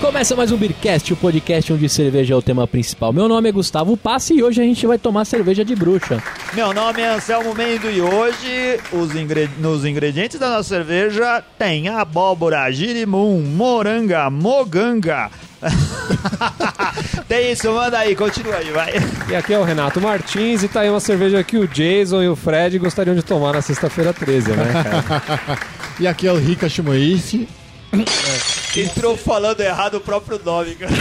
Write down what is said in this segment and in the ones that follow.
Começa mais um Beercast, o podcast onde cerveja é o tema principal. Meu nome é Gustavo Passi e hoje a gente vai tomar cerveja de bruxa. Meu nome é Anselmo Mendo e hoje os ingre... nos ingredientes da nossa cerveja tem abóbora, girimum, moranga, moganga. tem isso, manda aí, continua aí, vai. E aqui é o Renato Martins e tá aí uma cerveja que o Jason e o Fred gostariam de tomar na sexta-feira 13, né, cara? E aqui é o Rika Shimoishi. Entrou falando errado o próprio nome, cara.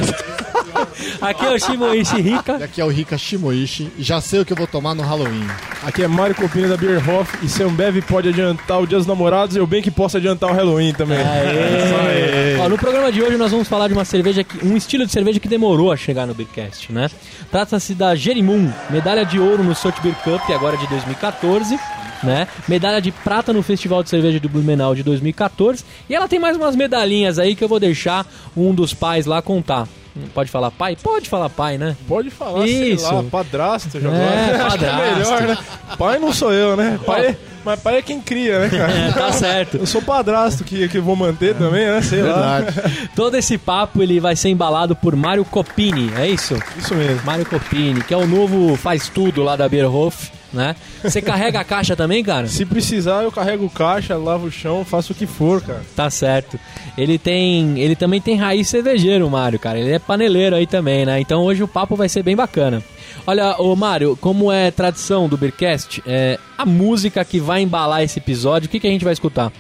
Aqui é o Shimoishi Rika. E aqui é o Rika Shimoishi. E já sei o que eu vou tomar no Halloween. Aqui é Mário Copini da Beerhoff e se a Ambev pode adiantar o Dia dos Namorados, eu bem que posso adiantar o Halloween também. Aê. Ó, no programa de hoje nós vamos falar de uma cerveja, que, um estilo de cerveja que demorou a chegar no Beercast, né? Trata-se da Jerimum, medalha de ouro no Salt Beer Cup, agora de 2014. Né? Medalha de prata no Festival de Cerveja de Blumenau de 2014. E ela tem mais umas medalhinhas aí que eu vou deixar um dos pais lá contar. Pode falar pai? Pode falar pai, né? Pode falar, Isso. sei lá, padrasto já É, que é padrasto. melhor, né? Pai não sou eu, né? Pai é- mas pai é quem cria, né, cara? É, tá certo. Eu sou padrasto que, que vou manter também, né? Sei lá. Verdade. Todo esse papo ele vai ser embalado por Mário Copini, é isso? Isso mesmo. Mário Copini, que é o novo faz tudo lá da Beerhoff, né? Você carrega a caixa também, cara? Se precisar, eu carrego o caixa, lavo o chão, faço o que for, cara. Tá certo. Ele tem, ele também tem raiz cervejeiro, o Mário, cara. Ele é paneleiro aí também, né? Então hoje o papo vai ser bem bacana. Olha, ô Mário, como é tradição do Beercast, é a música que vai embalar esse episódio, o que, que a gente vai escutar?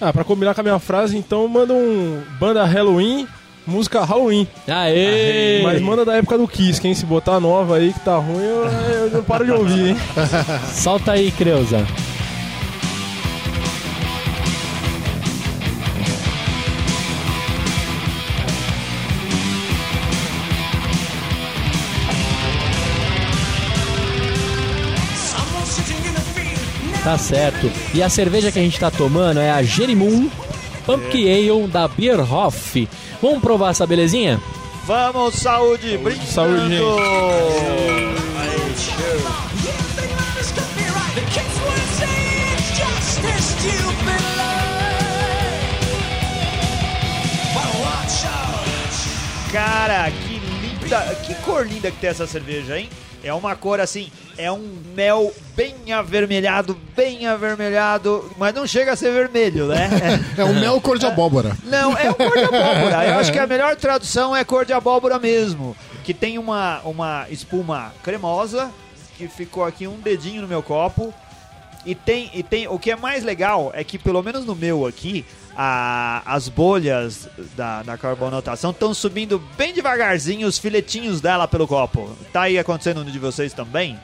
Ah, pra combinar com a minha frase, então manda um banda Halloween, música Halloween. Aê! Mas manda da época do Kiss, quem se botar nova aí que tá ruim, eu, eu não paro de ouvir, hein? Solta aí, Creuza. Tá certo. E a cerveja que a gente tá tomando é a Jerimum Pumpkin Ale da Beerhoff. Vamos provar essa belezinha? Vamos, saúde, saúde, gente. Cara, que linda, que cor linda que tem essa cerveja, hein? É uma cor assim, é um mel bem avermelhado, bem avermelhado, mas não chega a ser vermelho, né? É um mel cor de abóbora. Não, é o cor de abóbora. Eu acho que a melhor tradução é cor de abóbora mesmo. Que tem uma, uma espuma cremosa, que ficou aqui um dedinho no meu copo. E tem, e tem. O que é mais legal é que, pelo menos no meu aqui, a- as bolhas da, da carbonatação estão subindo bem devagarzinho os filetinhos dela pelo copo. Tá aí acontecendo no de vocês também?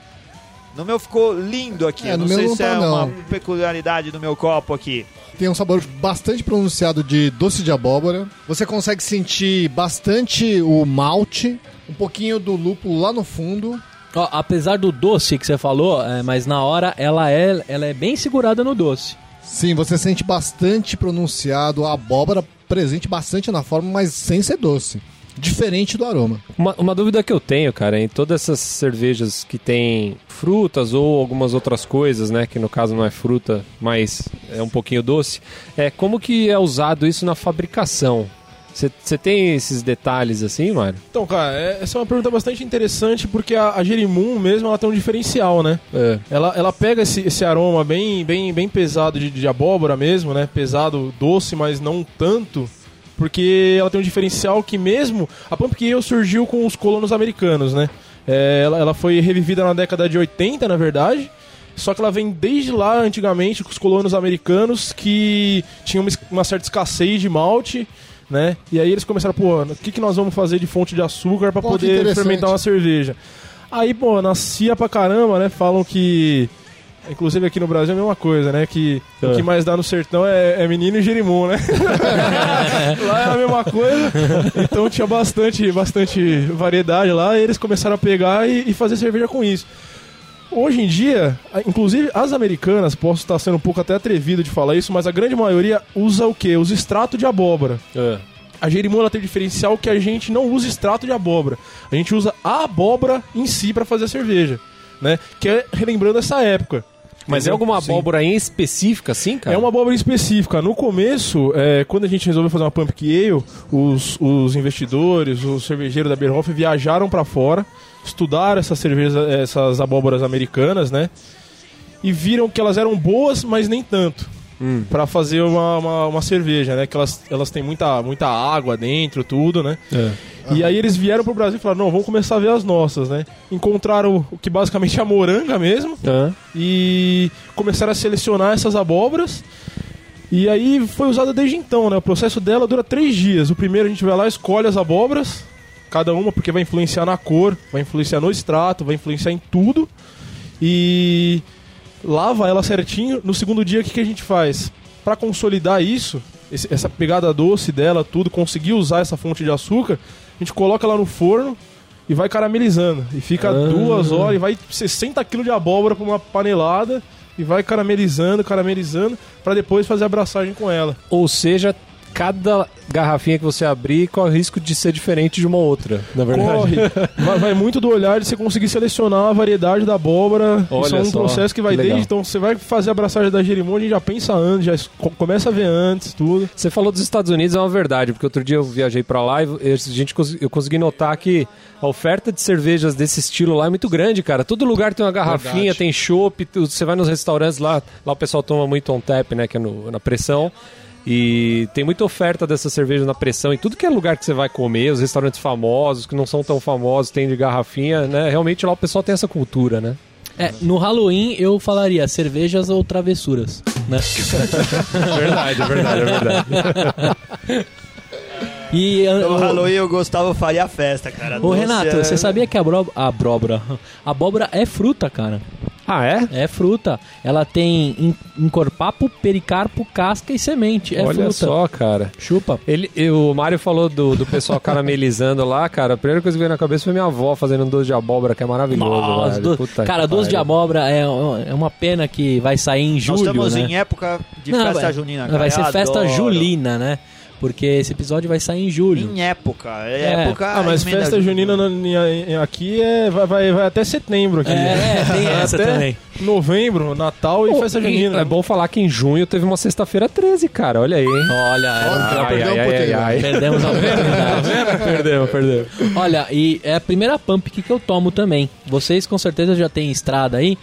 No meu ficou lindo aqui. É, não sei não se tá, é uma não. peculiaridade do meu copo aqui. Tem um sabor bastante pronunciado de doce de abóbora. Você consegue sentir bastante o malte, um pouquinho do lúpulo lá no fundo. Ó, apesar do doce que você falou, é, mas na hora ela é, ela é bem segurada no doce. Sim, você sente bastante pronunciado a abóbora presente bastante na forma, mas sem ser doce. Diferente do aroma. Uma, uma dúvida que eu tenho, cara, em todas essas cervejas que tem frutas ou algumas outras coisas, né, que no caso não é fruta, mas é um pouquinho doce, é como que é usado isso na fabricação? Você tem esses detalhes assim, Mário? Então, cara, é- essa é uma pergunta bastante interessante porque a, a Jerimum mesmo ela tem um diferencial, né? É. Ela, ela pega esse, esse aroma bem, bem, bem pesado de, de abóbora mesmo, né? Pesado, doce, mas não tanto. Porque ela tem um diferencial que mesmo... A Pumpkin Ale surgiu com os colonos americanos, né? É, ela, ela foi revivida na década de 80, na verdade. Só que ela vem desde lá, antigamente, com os colonos americanos que tinham uma, uma certa escassez de malte, né? E aí eles começaram, pô, o que, que nós vamos fazer de fonte de açúcar para poder fermentar uma cerveja? Aí, pô, nascia pra caramba, né? Falam que. Inclusive aqui no Brasil é a mesma coisa, né? Que É. o que mais dá no sertão é, é menino e jerimum, né? lá é a mesma coisa. Então tinha bastante, bastante variedade lá e eles começaram a pegar e, e fazer cerveja com isso. Hoje em dia, inclusive as americanas, posso estar sendo um pouco até atrevido de falar isso, mas a grande maioria usa o quê? Usa extrato de abóbora. É. A Jerimum ela tem o diferencial que a gente não usa extrato de abóbora. A gente usa a abóbora em si para fazer a cerveja, né? Que é relembrando essa época. Mas é alguma Sim. abóbora em específica, assim, cara? É uma abóbora específica. No começo, é, quando a gente resolveu fazer uma Pumpkin Ale, os, os investidores, os cervejeiros da Beerhoff viajaram para fora, estudaram essas cervejas, essas abóboras americanas, né? E viram que elas eram boas, mas nem tanto. Pra fazer uma, uma, uma cerveja, né? Que elas, elas têm muita, muita água dentro, tudo, né? E aí eles vieram pro Brasil e falaram, não, vamos começar a ver as nossas, né? Encontraram o que basicamente é a moranga mesmo Hã? e começaram a selecionar essas abóboras. E aí foi usada desde então, né? O processo dela dura três dias. O primeiro a gente vai lá, escolhe as abóboras, cada uma, porque vai influenciar na cor, vai influenciar no extrato, vai influenciar em tudo. E lava ela certinho. No segundo dia, o que, que a gente faz? Para consolidar isso, esse- essa pegada doce dela, tudo, conseguir usar essa fonte de açúcar, a gente coloca ela no forno e vai caramelizando. E fica duas horas e vai 60 kg de abóbora pra uma panelada e vai caramelizando, caramelizando, para depois fazer a abraçagem com ela. Ou seja, cada garrafinha que você abrir corre o risco de ser diferente de uma outra, na verdade. Corre. vai, vai muito do olhar de você conseguir selecionar a variedade da abóbora. Olha Isso é um só, processo que vai que desde. Então você vai fazer a abraçagem da gente já pensa antes, já começa a ver antes, tudo. Você falou dos Estados Unidos, é uma verdade, porque outro dia eu viajei pra lá e a gente, eu consegui notar que a oferta de cervejas desse estilo lá é muito grande, cara. Todo lugar tem uma garrafinha, Verdade. tem chopp, você vai nos restaurantes lá, lá o pessoal toma muito on tap, né, que é no- na pressão. E tem muita oferta dessa cerveja na pressão em tudo que é lugar que você vai comer, os restaurantes famosos, que não são tão famosos, tem de garrafinha, né? Realmente lá o pessoal tem essa cultura, né? É, no Halloween eu falaria cervejas ou travessuras, né? É verdade, é verdade, é verdade. E No o- Halloween o Gustavo faria festa, cara. Ô Renato, é- você sabia que a abóbora, a abóbora, a abóbora é fruta, cara? Ah, é? É fruta. Ela tem en- encorpapo, pericarpo, casca e semente. É Olha fruta. só, cara. Chupa. Ele, e o Mário falou do, do pessoal caramelizando lá, cara. A primeira coisa que veio na cabeça foi minha avó fazendo um doce de abóbora, que é maravilhoso. Nossa, do- Puta cara, doce de abóbora é, é uma pena que vai sair em julho, Nós estamos né? em época de Não, festa vai- junina, cara. Vai ser Eu festa adoro. julina, né? Porque esse episódio vai sair em julho. Em época. É, É. época. Ah, mas festa junina em- aqui é, vai, vai, vai até setembro aqui. É, é, tem essa Até também. Novembro, Natal e Pô, festa e junina. É bom falar que em junho teve uma sexta-feira 13, cara. Olha aí, hein? Olha, era um Olha, trampo. perdeu a oportunidade. Perdemos a oportunidade. perdeu, perdeu. Olha, e é a primeira pump que eu tomo também. Vocês com certeza já têm estrada aí,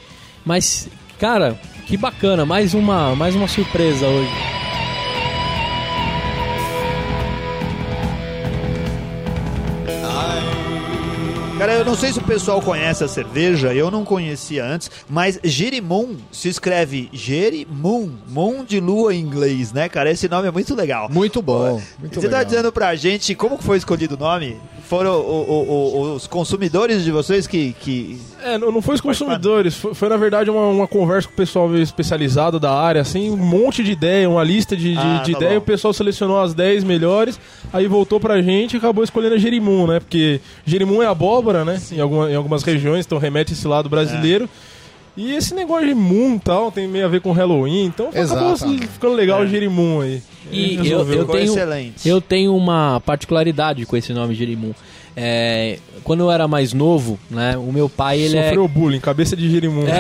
mas, cara, que bacana, mais uma, mais uma surpresa hoje. Cara, eu não sei se o pessoal conhece a cerveja, eu não conhecia antes, mas Jerimum se escreve Jerimum, Moon de lua em inglês, né, cara? Esse nome é muito legal. Muito bom. Muito Você tá legal. dizendo pra gente como foi escolhido o nome? Foram o- o- o- os consumidores de vocês que. que... É, não, não foi os consumidores, foi, foi, na verdade uma, uma conversa com o pessoal especializado da área, assim, um monte de ideia, uma lista de, de, Ah, de tá ideia, bom. o pessoal selecionou as 10 melhores, aí voltou pra gente e acabou escolhendo a Jerimum, né? Porque Jerimum é abóbora, né? Em, alguma, em algumas regiões, então remete esse lado brasileiro. E esse negócio de Moon tal tem meio a ver com Halloween, então acabou Exato. ficando legal o Jerimum aí. E eu, eu tenho, excelente. eu tenho uma particularidade com esse nome Jerimum. É, quando eu era mais novo, né, o meu pai, ele é Sofreu bullying, cabeça de Jerimum.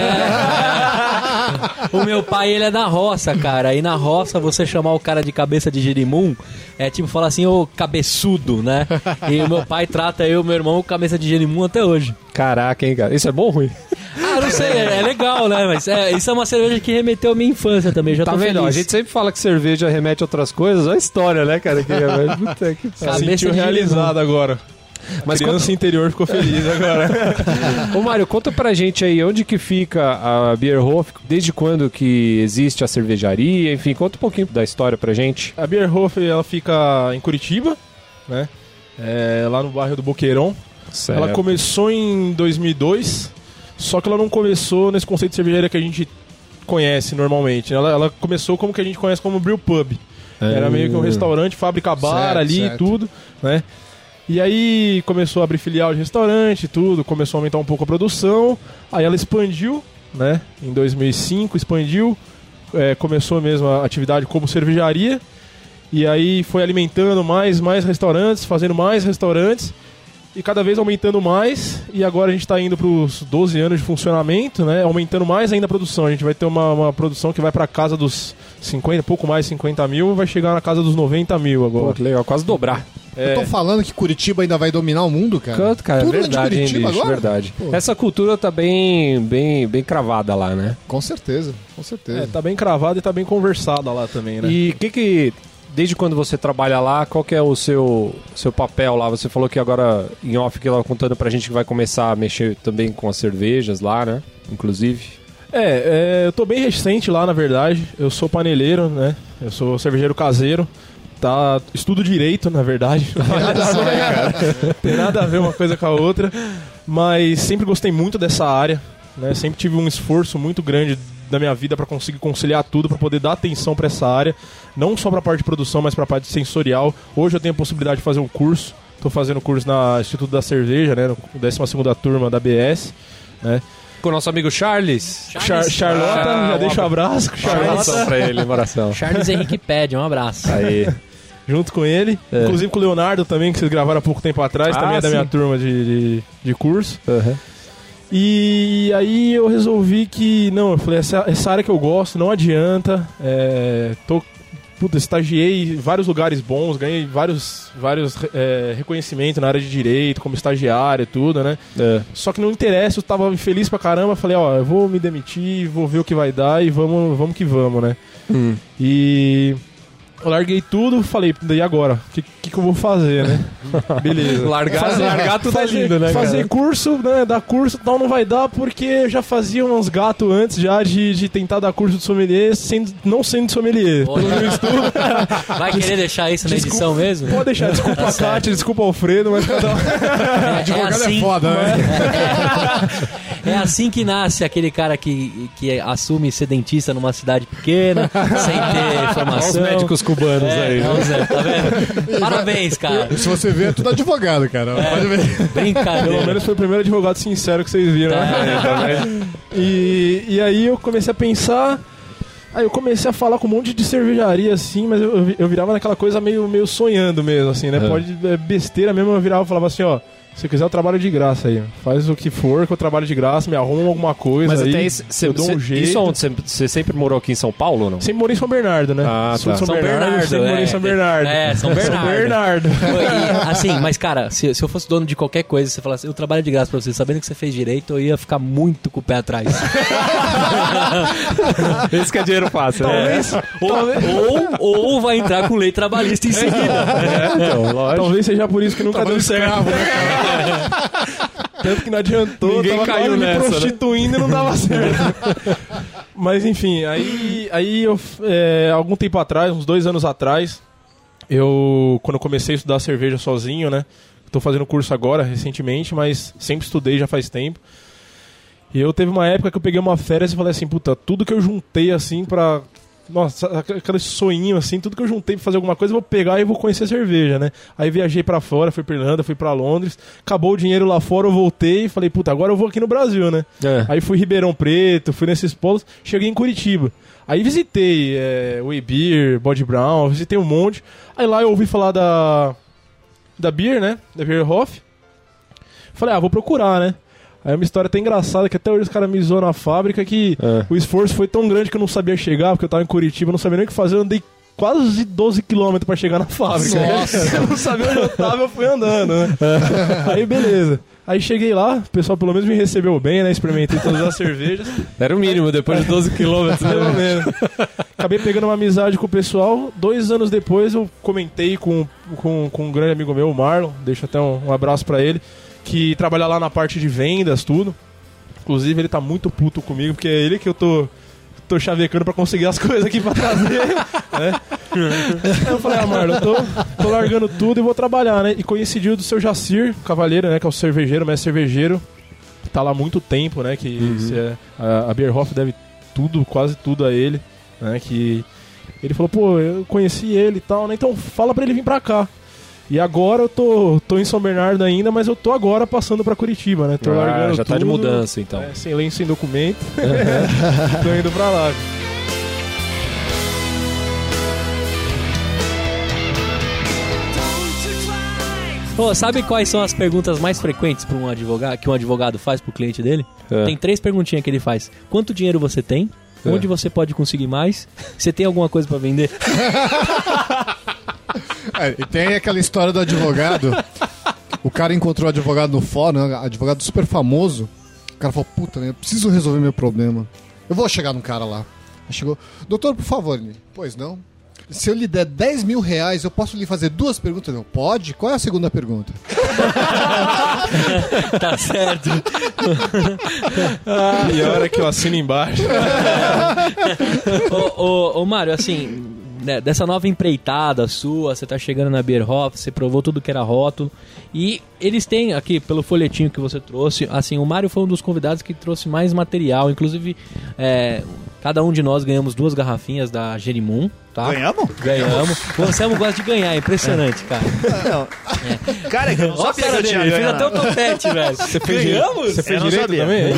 O meu pai, ele é da roça, cara. E na roça, você chamar o cara de cabeça de girimum é tipo falar assim, ô cabeçudo, né? E o meu pai trata eu e meu irmão cabeça de girimum até hoje. Caraca, hein, cara. Isso é bom ou ruim? Ah, não sei, é, é legal, né? Mas é, isso é uma cerveja que remeteu à minha infância também, já Tá tô vendo? feliz. A gente sempre fala que cerveja remete a outras coisas. Olha a história, né, cara? Que, puta que. Cabeça Sentiu de realizado agora. Mas Criança interior ficou feliz agora. Ô Mário, conta pra gente aí onde que fica a Bierhof, desde quando que existe a cervejaria, enfim, conta um pouquinho da história pra gente. A Bierhof, ela fica em Curitiba, né? É, lá no bairro do Boqueirão. Certo. Ela começou em 2002, só que ela não começou nesse conceito de cervejaria que a gente conhece normalmente. né? Ela, ela começou como que a gente conhece como brew pub. Era meio que um restaurante, fábrica bar Certo, ali e tudo, né? E aí começou a abrir filial de restaurante tudo, começou a aumentar um pouco a produção. Aí ela expandiu, né? Em 2005 expandiu, é, começou mesmo a atividade como cervejaria. E aí foi alimentando mais, mais restaurantes, fazendo mais restaurantes. E cada vez aumentando mais. E agora a gente está indo para os 12 anos de funcionamento, né? Aumentando mais ainda a produção. A gente vai ter uma, uma produção que vai para casa dos 50, pouco mais 50 mil, vai chegar na casa dos 90 mil agora. Pô, que legal, quase dobrar. Eu tô falando que Curitiba ainda vai dominar o mundo, cara. Canto, cara, Tudo é é de verdade, hein, Curitiba bicho, agora? verdade. Pô. Essa cultura tá bem, bem, bem cravada lá, né? Com certeza, com certeza. É, tá bem cravada e tá bem conversada lá também, né? E o que que, desde quando você trabalha lá, qual que é o seu, seu papel lá? Você falou que agora, em off, que ela contando pra gente que vai começar a mexer também com as cervejas lá, né? Inclusive. É, é, eu tô bem recente lá, na verdade. Eu sou paneleiro, né? Eu sou cervejeiro caseiro. Tá, estudo direito, na verdade. Tem nada a ver uma coisa com a outra. Mas sempre gostei muito dessa área. Né? Sempre tive um esforço muito grande da minha vida para conseguir conciliar tudo, para poder dar atenção para essa área. Não só para a parte de produção, mas para a parte sensorial. Hoje eu tenho a possibilidade de fazer um curso. Estou fazendo curso na Instituto da Cerveja, né? No 12ª turma da BS. Né? Com o nosso amigo Charles. Char Charlota, Ah, já um deixa um abraço oração Charlota, pra ele, oração. Charles Henrique Pede, um abraço. Aí. junto com ele. É. Inclusive com o Leonardo também, que vocês gravaram há pouco tempo atrás, Ah, também é da sim. minha turma de, de, de curso. Uhum. E aí eu resolvi que, não, eu falei, essa, essa área que eu gosto, não adianta. É, tô, puta, estagiei em vários lugares bons, ganhei vários, vários é, reconhecimentos na área de direito, como estagiário e tudo, né? É. Só que não interessa, eu tava infeliz pra caramba, falei, ó, eu vou me demitir, vou ver o que vai dar e vamos, vamos que vamos, né? Hum. E eu larguei tudo, falei, e agora? O que, que, que eu vou fazer, né? Beleza. Largar, largar tudo é fazer, lindo, né, fazer cara? curso, né? Dar curso e tal não vai dar porque eu já fazia uns gatos antes já de, de tentar dar curso de sommelier, sendo, não sendo de sommelier. Pelo meu estudo. Vai querer deixar isso na Desculpa. edição mesmo? Pode deixar, desculpa a. Kátia, desculpa o Alfredo, mas cada um. É, é Advogado é assim, foda, né? É assim que nasce aquele cara que, que assume ser dentista numa cidade pequena, sem ter Olha os informação. médicos cubanos É, aí. não, Zé, tá vendo? Parabéns, cara. Se você ver, é tudo advogado, cara. Pode ver. Pelo Brincadeira. menos foi o primeiro advogado sincero que vocês viram, né? E, e aí eu comecei a pensar. Aí eu comecei a falar com um monte de cervejaria assim, mas eu, eu virava naquela coisa meio, meio sonhando mesmo, assim, né? É. Pode é besteira mesmo, eu virava e falava assim, ó. Se você quiser, eu trabalho de graça aí. Faz o que for que eu trabalho de graça, me arruma alguma coisa Mas aí. até isso, cê- eu dou cê- um jeito. isso onde? Você- Você sempre morou aqui em São Paulo ou não? Sempre morei em São Bernardo, né? Ah, Sul tá. de São, São Bernardo, Bernardo, sempre morei é. em São Bernardo. É, São Bernardo. Bernardo. E, assim, mas cara, se, se eu fosse dono de qualquer coisa, você falasse, eu trabalho de graça pra você, sabendo que você fez direito, eu ia ficar muito com o pé atrás. Esse que é dinheiro fácil, né? ou, ou, ou vai entrar com lei trabalhista em seguida. É, então, lógico. Talvez seja por isso que nunca deu certo. Tanto que não adiantou, Ninguém tava caiu quase me nessa, né? prostituindo e não dava certo. Mas enfim, aí, aí eu, é, algum tempo atrás, uns dois anos atrás, eu, quando eu comecei a estudar cerveja sozinho, né? Tô fazendo curso agora, recentemente, mas sempre estudei já faz tempo. E eu teve uma época que eu peguei uma férias e falei assim, puta, tudo que eu juntei assim pra. Nossa, aquele sonhinho assim, tudo que eu juntei pra fazer alguma coisa, eu vou pegar e vou conhecer cerveja, né? Aí viajei pra fora, fui pra Irlanda, fui pra Londres, acabou o dinheiro lá fora, eu voltei e falei, puta, agora eu vou aqui no Brasil, né? É. Aí fui Ribeirão Preto, fui nesses polos, cheguei em Curitiba. Aí visitei é, Beer, Body Brown, visitei um monte. Aí lá eu ouvi falar da da Beer, né? Da Beer Hoff. Falei, ah, vou procurar, né? Aí é uma história até engraçada, que até hoje os caras me zoam na fábrica, que É. o esforço foi tão grande que eu não sabia chegar, porque eu tava em Curitiba, não sabia nem o que fazer, eu andei quase 12 quilômetros pra chegar na fábrica. Nossa. eu não sabia onde eu tava, eu fui andando, né? Aí beleza. Aí cheguei lá, o pessoal pelo menos me recebeu bem, né? Experimentei todas as cervejas. Era o mínimo, depois de 12 quilômetros. Pelo né? menos. Acabei pegando uma amizade com o pessoal. Dois anos depois eu comentei com, com, com um grande amigo meu, o Marlon. Deixo até um, um abraço pra ele. Que trabalha lá na parte de vendas, tudo. Inclusive ele tá muito puto comigo, porque é ele que eu tô, tô chavecando pra conseguir as coisas aqui pra trazer. né? Eu falei, ah, Marlon, eu tô, tô largando tudo e vou trabalhar, né? E coincidiu do seu Jacir, cavaleiro, né? Que é o cervejeiro, mestre cervejeiro. Tá lá há muito tempo, né? Que se é- a, a Bierhoff deve tudo, quase tudo a ele, né? Que ele falou, pô, eu conheci ele e tal, né? Então fala pra ele vir pra cá. E agora eu tô, tô em São Bernardo ainda, mas eu tô agora passando pra Curitiba, né? Tô Ah, largando já tá de tudo, mudança, então. é, sem lei, sem documento. tô indo pra lá. Ô, sabe quais são as perguntas mais frequentes para um advogado que um advogado faz pro cliente dele? É. Tem três perguntinhas que ele faz. Quanto dinheiro você tem? É. Onde você pode conseguir mais? Você tem alguma coisa para vender? É, e tem aquela história do advogado. O cara encontrou o advogado no fórum, né, advogado super famoso. O cara falou, puta, né, eu preciso resolver meu problema. Eu vou chegar num cara lá. Aí chegou, doutor, por favor. Ele, pois não. Se eu lhe der 10 mil reais, eu posso lhe fazer duas perguntas? Não, pode? Qual é a segunda pergunta? tá certo. E a hora que eu assino embaixo. ô, ô, ô, Mário, assim, né, dessa nova empreitada sua, você tá chegando na Bierhoff, você provou tudo que era rótulo. E eles têm aqui, pelo folhetinho que você trouxe, assim, o Mário foi um dos convidados que trouxe mais material. Inclusive, é, cada um de nós ganhamos duas garrafinhas da Jerimum, tá? Ganhamos? Ganhamos. O Anselmo gosta de ganhar, é impressionante, cara. Não. Cara, eu não Olha sabia que eu fez até o topete, velho. Você fez Ganhamos? Você fez Eu não direito sabia. também?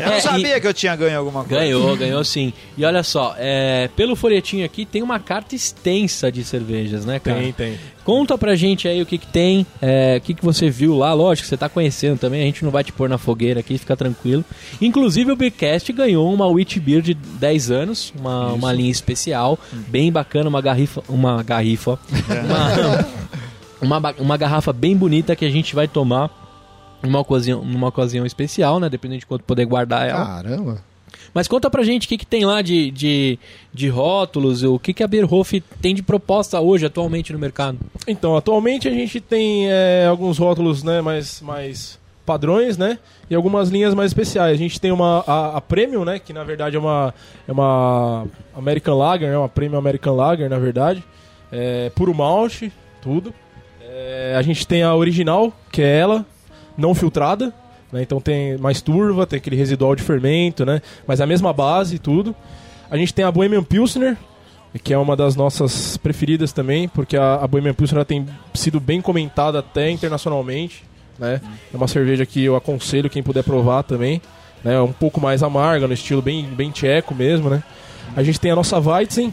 Eu não É, e- sabia que eu tinha ganho alguma coisa. Ganhou, ganhou sim. E olha só, é, pelo folhetinho aqui tem uma carta extensa de cervejas, né, cara? Tem, tem. Conta pra gente aí o que que tem, é, o que que você viu lá, lógico, você tá conhecendo também, a gente não vai te pôr na fogueira aqui, fica tranquilo. Inclusive o Beercast ganhou uma Wheat Beer de 10 anos, uma, uma linha especial, bem bacana, uma garrifa, uma garrifa, uma, uma, ba- uma garrafa bem bonita que a gente vai tomar numa ocasião, numa ocasião especial, né, dependendo de quanto poder guardar ela. Caramba. Mas conta pra gente o que, que tem lá de, de, de rótulos, o que, que a Beerhof tem de proposta hoje, atualmente, no mercado. Então, atualmente a gente tem é, alguns rótulos né, mais, mais padrões, né? E algumas linhas mais especiais. A gente tem uma a, a Premium, né? Que na verdade é uma, é uma American Lager, né, uma Premium American Lager, na verdade. É, puro malte, tudo. É, a gente tem a original, que é ela, não filtrada. Né? Então tem mais turva, tem aquele residual de fermento, né? Mas a mesma base e tudo. A gente tem a Bohemian Pilsner, que é uma das nossas preferidas também, porque a, a Bohemian Pilsner tem sido bem comentada até internacionalmente, né? É uma cerveja que eu aconselho quem puder provar também, né? É um pouco mais amarga, no estilo bem, bem tcheco mesmo, né? A gente tem a nossa Weizen,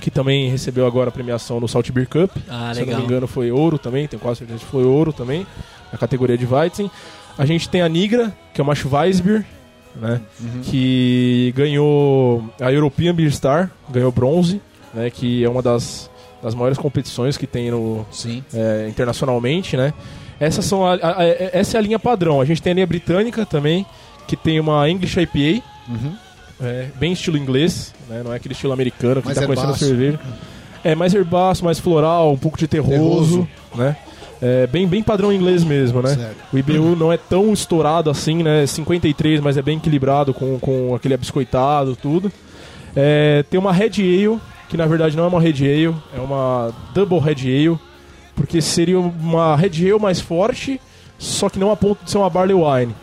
que também recebeu agora a premiação no Salt Beer Cup. Ah, Se eu não legal. me engano foi ouro também, tenho quase certeza que foi ouro também, na categoria de Weizen. A gente tem a Nigra, que é uma Schweizbier, né? Que ganhou a European Beer Star, ganhou bronze, né? Que é uma das, das maiores competições que tem no, é, internacionalmente, né? Essas são a, a- a- essa é a linha padrão. A gente tem a linha britânica também, que tem uma English IPA, é, bem estilo inglês, né? Não é aquele estilo americano que Mais tá conhecendo a cerveja. É mais herbaço, mais floral, um pouco de terroso, Terroso. né? É, bem, bem padrão inglês mesmo, né? Certo. O IBU não é tão estourado assim, né? 53, mas é bem equilibrado com, com aquele abiscoitado, tudo. É, tem uma Red Ale, que na verdade não é uma Red Ale, é uma Double Red Ale, porque seria uma Red Ale mais forte, só que não a ponto de ser uma Barley Wine.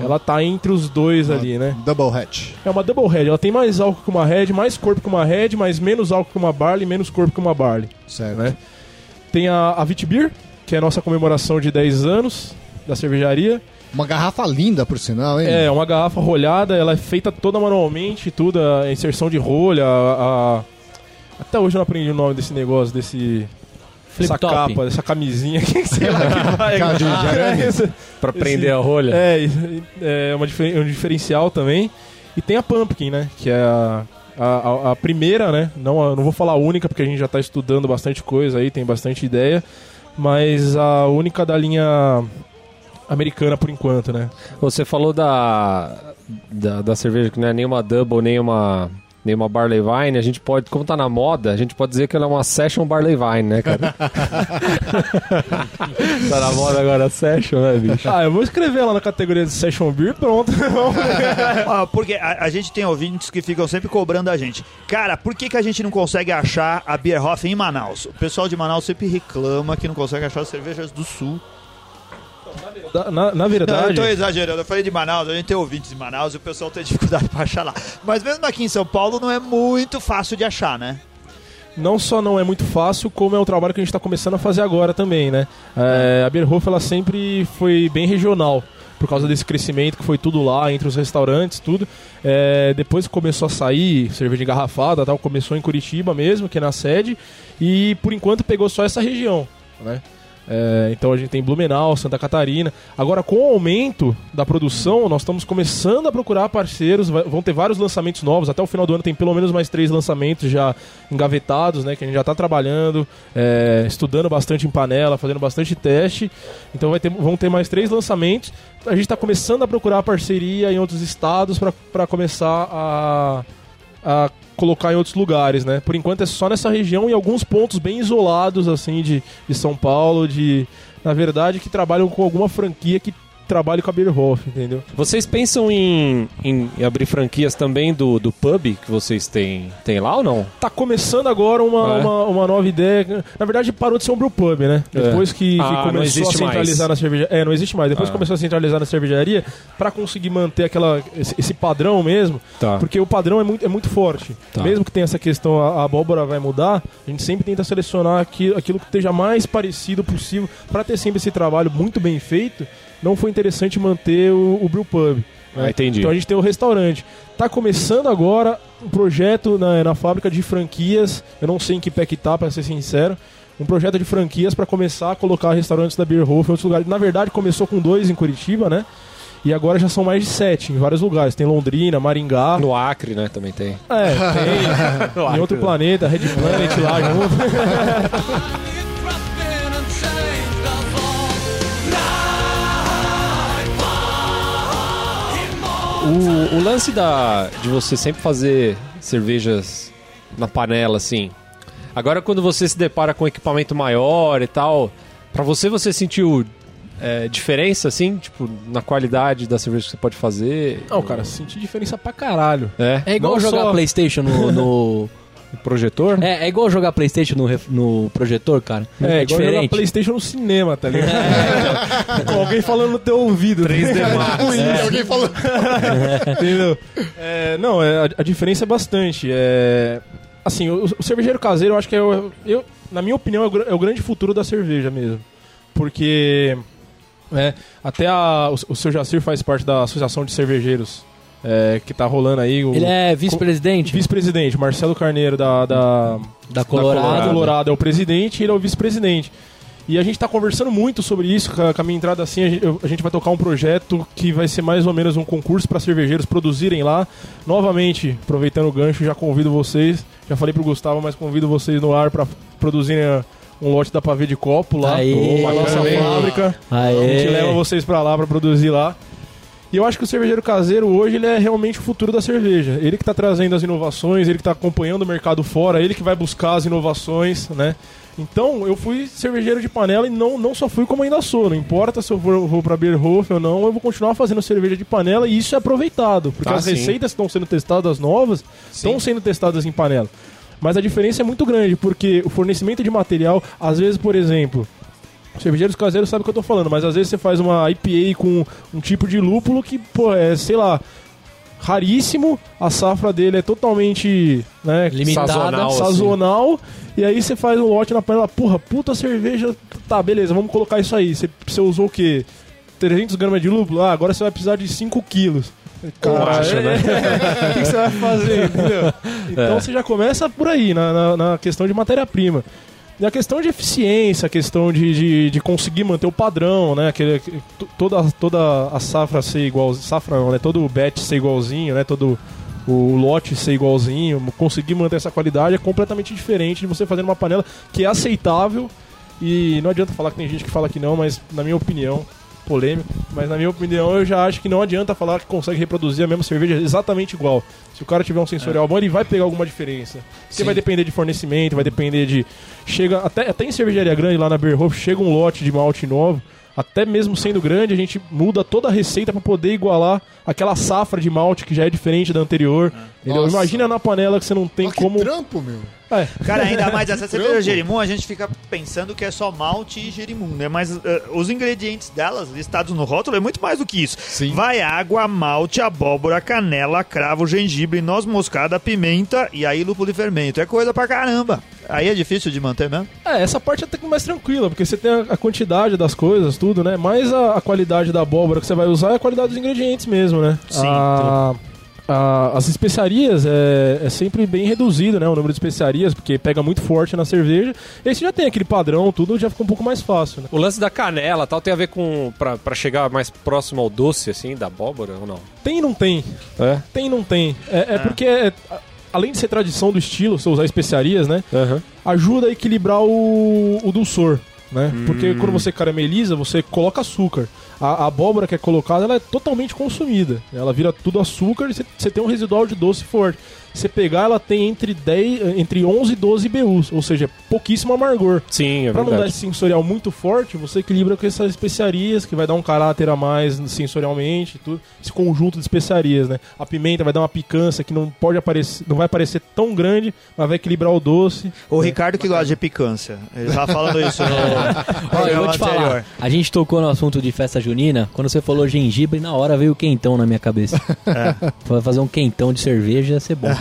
Ela tá entre os dois ali, né? Double hatch. É uma Double Red, ela tem mais álcool que uma Red, mais corpo que uma Red, mas menos álcool que uma Barley, menos corpo que uma Barley. Certo. Né? Tem a, a Vitbeer, que é a nossa comemoração de 10 anos da cervejaria. Uma garrafa linda, por sinal, hein? É, uma garrafa rolhada, ela é feita toda manualmente, tudo, a inserção de rolha, a, a- Até hoje eu não aprendi o nome desse negócio, desse... Flip essa top. capa, essa camisinha, que sei lá que vai. Cara de- de arame. Esse- Pra prender a rolha. É, é uma difer- um diferencial também. E tem a Pumpkin, né? Que é a, a, a- primeira, né? Não, não vou falar a única, porque a gente já tá estudando bastante coisa aí, tem bastante ideia. Mas a única da linha americana por enquanto, né? Você falou da, da, da cerveja que não é nem uma double, nem uma, nem uma barley wine. A gente pode, como tá na moda, a gente pode dizer que ela é uma session barley wine, né, cara? tá na moda agora session, né, bicho? Ah, eu vou escrever lá na categoria de Session Beer, pronto. Ah, porque a, a gente tem ouvintes que ficam sempre cobrando a gente. Cara, por que, que a gente não consegue achar a Bierhoff em Manaus? O pessoal de Manaus sempre reclama que não consegue achar as cervejas do Sul. Na, na- na Não, eu verdade, tô exagerando, eu falei de Manaus, a gente tem ouvintes de Manaus e o pessoal tem dificuldade pra achar lá. Mas mesmo aqui em São Paulo não é muito fácil de achar, né? não só não é muito fácil, como é um trabalho que a gente está começando a fazer agora também, né? É, a Bierhof, ela sempre foi bem regional, por causa desse crescimento que foi tudo lá, entre os restaurantes, tudo. É, depois começou a sair cerveja engarrafada, tal, começou em Curitiba mesmo, que é na sede, e por enquanto pegou só essa região, né? É, então a gente tem Blumenau, Santa Catarina. Agora, com o aumento da produção, nós estamos começando a procurar parceiros. vai- vão ter vários lançamentos novos. Até o final do ano tem pelo menos mais três lançamentos já engavetados, né? Que a gente já está trabalhando, é, estudando bastante em panela, fazendo bastante teste. Então vai ter, vão ter mais três lançamentos. A gente está começando a procurar parceria em outros estados para começar a, a colocar em outros lugares, né? Por enquanto é só nessa região e alguns pontos bem isolados, assim, de, de São Paulo, de... Na verdade, que trabalham com alguma franquia que trabalha com a Beerhoff, entendeu? Vocês pensam em, em abrir franquias também do, do pub que vocês têm, têm lá ou não? Tá começando agora uma, É. uma, uma nova ideia. Na verdade, parou de ser um brewpub, né? É. Depois que, que Ah, não começou a centralizar mais. na cervejaria. É, não existe mais. Depois Ah. que começou a centralizar na cervejaria, pra conseguir manter aquela, esse, esse padrão mesmo, Tá. porque o padrão é muito, é muito forte. Tá. Mesmo que tenha essa questão, a, a abóbora vai mudar, a gente sempre tenta selecionar aquilo, aquilo que esteja mais parecido possível pra ter sempre esse trabalho muito bem feito. Não foi interessante manter o, o brewpub. Ah, entendi. Então a gente tem o restaurante. Tá começando agora um projeto na, na fábrica de franquias. Eu não sei em que pé que tá, pra ser sincero. Um projeto de franquias pra começar a colocar restaurantes da Beerhof em outros lugares. Na verdade, começou com dois em Curitiba, né? E agora já são mais de sete em vários lugares. Tem Londrina, Maringá. No Acre, né, também tem. É, tem. em outro planeta, Red Planet lá junto. O, o lance da, de você sempre fazer cervejas na panela, assim. Agora, quando você se depara com um equipamento maior e tal, pra você, você sentiu é, diferença, assim, tipo, na qualidade da cerveja que você pode fazer? Não, cara, senti diferença pra caralho. É? É igual Não jogar só- Playstation no... no- projetor? É, é igual jogar Playstation no, ref- no projetor, cara. É, igual jogar diferente. Playstation no cinema, tá ligado? Com alguém falando no teu ouvido. 3D Max. Tem alguém falando. Entendeu? É, não, é, a, a diferença é bastante. É, assim, o, o cervejeiro caseiro, eu acho que é, o- eu, na minha opinião, é o, gr- é o grande futuro da cerveja mesmo. Porque é, até a, o, o seu Jacir faz parte da Associação de Cervejeiros é, que tá rolando aí. O, Ele é vice-presidente Vice-presidente, Marcelo Carneiro da, da, da Colorado. da Colorado é o presidente e ele é o vice-presidente. E a gente está conversando muito sobre isso. Com a, minha entrada assim, a gente, a gente vai tocar um projeto que vai ser mais ou menos um concurso para cervejeiros produzirem lá. Novamente, aproveitando o gancho, já convido vocês. Já falei pro Gustavo, mas convido vocês no ar para produzirem a- um lote da pavê de copo lá. Aê. na nossa fábrica. Aê. A gente leva vocês pra lá pra produzir lá. E eu acho que o cervejeiro caseiro hoje ele é realmente o futuro da cerveja. Ele que tá trazendo as inovações, ele que tá acompanhando o mercado fora, ele que vai buscar as inovações, né? Então, eu fui cervejeiro de panela e não, não só fui como ainda sou. Não importa se eu vou, vou pra Beerhof ou não, eu vou continuar fazendo cerveja de panela e isso é aproveitado. Porque Ah, as sim. receitas que estão sendo testadas novas estão sendo testadas em panela. Mas a diferença é muito grande, porque o fornecimento de material, às vezes, por exemplo, cervejeiros caseiros sabem o que eu tô falando, mas às vezes você faz uma IPA com um tipo de lúpulo que, pô, é, sei lá, raríssimo, a safra dele é totalmente, né, Limitada. Sazonal, assim. sazonal, e aí você faz um lote na panela, porra, puta cerveja, tá, beleza, vamos colocar isso aí. Você, você usou o quê? 300 gramas de lúpulo? Ah, agora você vai precisar de 5 quilos. Cara, né? O que, que você vai fazer, entendeu? Então É. você já começa por aí, na, na, na questão de matéria-prima. E a questão de eficiência, a questão de, de, de conseguir manter o padrão, né? Aquele, que- to- toda, toda a safra ser igual. Safra não, né? Todo o batch ser igualzinho, né? Todo o lote ser igualzinho. Conseguir manter essa qualidade é completamente diferente de você fazer numa panela que é aceitável. E não adianta falar que tem gente que fala que não, mas na minha opinião, polêmico, mas na minha opinião eu já acho que não adianta falar que consegue reproduzir a mesma cerveja exatamente igual. Se o cara tiver um sensorial bom, ele vai pegar alguma diferença. Porque vai depender de fornecimento, vai depender de. Chega. Até, até em cervejaria grande lá na Beerhof, chega um lote de malte novo. Até mesmo sendo grande, a gente muda toda a receita para poder igualar aquela safra de malte que já é diferente da anterior. Nossa. Imagina na panela que você não tem Mas que como. trampo, meu. É, Cara, ainda mais essa cerveja. Jerimum, a gente fica pensando que é só malte e Jerimum, né? Mas eh, os ingredientes delas, listados no rótulo, é muito mais do que isso. Sim. Vai água, malte, abóbora, canela, cravo, gengibre, noz moscada, pimenta e aí lúpulo de fermento. É coisa pra caramba. Aí é difícil de manter mesmo? É, essa parte é até que mais tranquila, porque você tem a, quantidade das coisas, tudo, né? Mais a, a qualidade da abóbora que você vai usar é a qualidade dos ingredientes mesmo, né? Sim, A, a- as especiarias é, é sempre bem reduzido, né? O número de especiarias, porque pega muito forte na cerveja. Esse já tem aquele padrão, tudo já fica um pouco mais fácil, né? O lance da canela tal tem a ver com. Pra, pra chegar mais próximo ao doce, assim, da abóbora ou não? Tem e não tem. É? Tem e não tem. É, é porque, é, além de ser tradição do estilo, você usar especiarias, né? Aham. ajuda a equilibrar o, o dulçor, né? Porque quando você carameliza, você coloca açúcar. A, a abóbora que é colocada, ela é totalmente consumida. Ela vira tudo açúcar e você tem um residual de doce forte. Você pegar, ela tem entre, 10, entre 11 e 12 BUs, ou seja, pouquíssimo amargor. Sim, é Pra não dar verdade. esse sensorial muito forte, você equilibra com essas especiarias, que vai dar um caráter a mais sensorialmente, tudo. Esse conjunto de especiarias, né? A pimenta vai dar uma picância que não pode aparecer, não vai parecer tão grande, mas vai equilibrar o doce. O Ricardo que gosta de picância. Ele tava falando isso no Olha, eu vou te falar. A gente tocou no assunto de festa junina. Quando você falou gengibre, na hora veio o quentão na minha cabeça. Vai fazer um quentão de cerveja ia ser bom.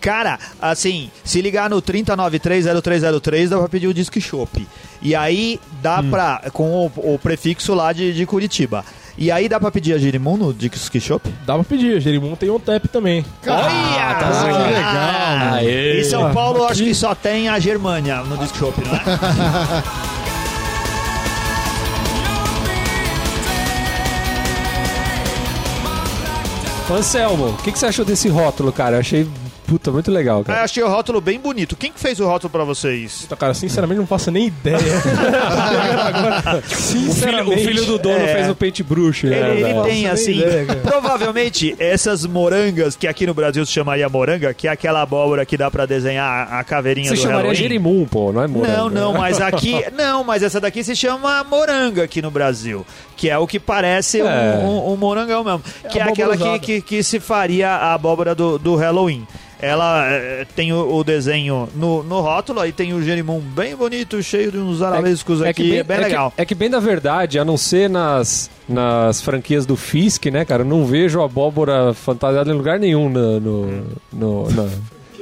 Cara, assim, se ligar no 30930303 dá pra pedir o disque shop. E aí dá pra. com o, o prefixo lá de, de Curitiba. E aí dá pra pedir a Girimum no disque shop? Dá pra pedir, Jerimum tem um tap também. Olha! tá Ah, que legal. Em São Paulo, acho que só tem a Germânia no disque shop, não é? Anselmo, o que, que você achou desse rótulo, cara? Eu achei, puta, muito legal, Eu cara. achei o rótulo bem bonito. Quem que fez o rótulo pra vocês? Puta, cara, sinceramente não faço nem ideia. Agora, O filho, sinceramente. o filho do dono É. fez o pente bruxo, né? Ele, ele velho? tem assim. ideia, cara. provavelmente essas morangas, que aqui no Brasil se chamaria moranga, que é aquela abóbora que dá pra desenhar a caveirinha Você do chamaria Halloween. Jerimum, pô, não é morango. Não, não, mas aqui. Não, mas essa daqui se chama moranga aqui no Brasil. Que é o que parece um- É. um, um morangão mesmo. que é abóbora aquela que, que, que se faria a abóbora do, do Halloween. Ela eh, tem o, o desenho no, no rótulo, aí tem o gerimum bem bonito, cheio de uns arabescos aqui, é bem é que- legal. é que bem da verdade, a não ser nas, nas franquias do Fisk, né, cara? Eu não vejo abóbora fantasiada em lugar nenhum no, no, no, na-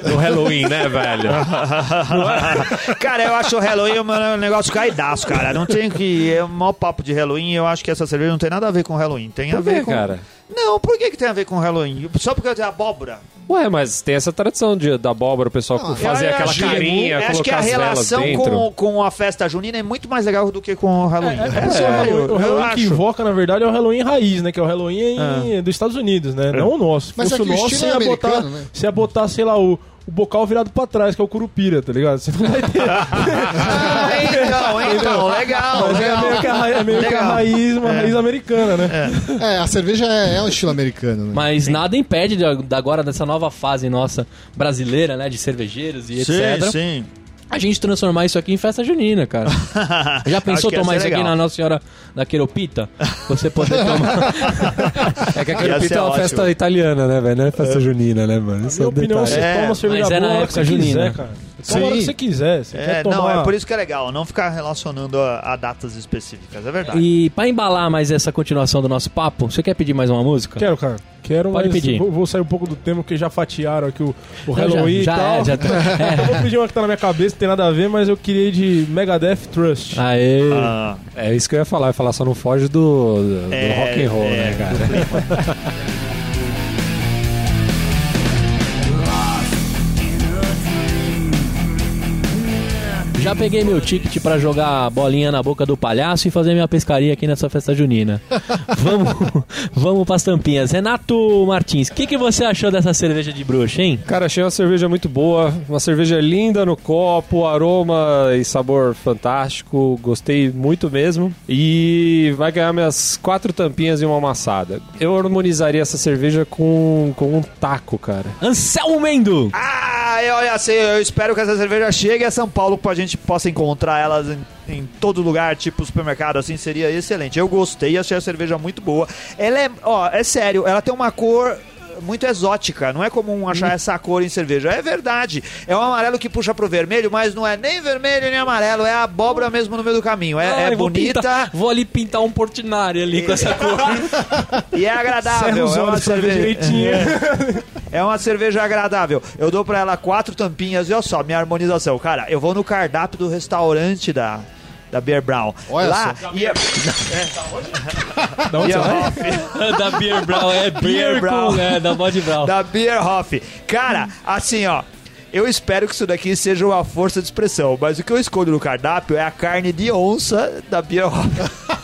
no Halloween, né, velho? cara, eu acho o Halloween um negócio caidaço, cara. Não tem que. É o maior papo de Halloween. Eu acho que essa cerveja não tem nada a ver com Halloween. Tem a Por ver quê, com. cara? Não, por que, que tem a ver com Halloween? Só porque tem abóbora? Ué, mas tem essa tradição de, da abóbora, o pessoal Ah, fazer Eu aquela acho- carinha, eu acho que colocar a as velas relação dentro. com, com a festa junina é muito mais legal do que com o Halloween. É, É, é, sério, o, o eu Halloween que invoca, na verdade, é o Halloween raiz, né? Que é o Halloween em- dos Estados Unidos, né? Não o nosso. Se Mas fosse é o que o nosso, é ia, botar, né? você ia botar, sei lá, o, o bocal virado pra trás, que é o curupira, tá ligado? Você não vai ter. Ah, então, então, legal. Mas é legal. meio que a, ra- é meio que a raiz, uma raiz americana, né? É, a cerveja é, é um estilo americano, né? Mas nada impede de, de agora, dessa nova fase nossa brasileira, né? De cervejeiros e etc. sim. A gente transformar isso aqui em festa junina, cara. Já pensou tomar isso aqui legal. na Nossa Senhora da Queropita? Você poder tomar. É que Ia aquele ser pita é uma ótimo. festa italiana, né, velho? Não é festa junina, né, mano? Isso é um opinião, você detalhe. É, toma cerveja mas é na a época junina. quiser, cara. Toma hora que você quiser. Você É, quer tomar... não, é por isso que é legal, não ficar relacionando a, a datas específicas, é verdade. E pra embalar mais essa continuação do nosso papo, você quer pedir mais uma música? Quero, cara. Quero, Pode mas pedir. Vou, vou sair um pouco do tema, porque já fatiaram aqui o, o Não, Halloween já, e já tal. é, já tá. É. Então vou pedir uma que tá na minha cabeça, não tem nada a ver, mas eu queria ir de Megadeth Trust. Aê. Ah, É isso que eu ia falar. Eu ia falar, só não foge do, do, do É, rock and roll, é, né, cara? Já peguei meu ticket pra jogar bolinha na boca do palhaço e fazer minha pescaria aqui nessa festa junina. vamos, vamos pras tampinhas. Renato Martins, o que, que você achou dessa cerveja de bruxa, hein? Cara, achei uma cerveja muito boa, uma cerveja linda no copo, aroma e sabor fantástico, gostei muito mesmo. E vai ganhar minhas quatro tampinhas e uma amassada. Eu harmonizaria essa cerveja com, com um taco, cara. Anselmo Mendo! Ah, eu, olha, assim, eu espero que essa cerveja chegue a São Paulo pra gente possa encontrar elas em, em todo lugar, tipo supermercado, assim, seria excelente. Eu gostei, achei a cerveja muito boa. Ela é, ó, é sério, ela tem uma cor muito exótica, não é comum achar essa cor em cerveja. É verdade. É um amarelo que puxa pro vermelho, mas não é nem vermelho nem amarelo, é a abóbora mesmo no meio do caminho. É, é vou bonita pintar- vou ali pintar um Portinari ali com essa cor. e é agradável. Serra os É uma, cerveja. é uma cerveja agradável. Eu dou pra ela quatro tampinhas e olha só, minha harmonização. Cara, eu vou no cardápio do restaurante da, da Beer Brown. Olha Lá, só. ia, Da onde? Hoff, da Beer Brown, é Beer Brown. com, é, da Body Brown. da Beer Hoff. Cara, assim, ó. Eu espero que isso daqui seja uma força de expressão, mas o que eu escolho no cardápio é a carne de onça da Hoff.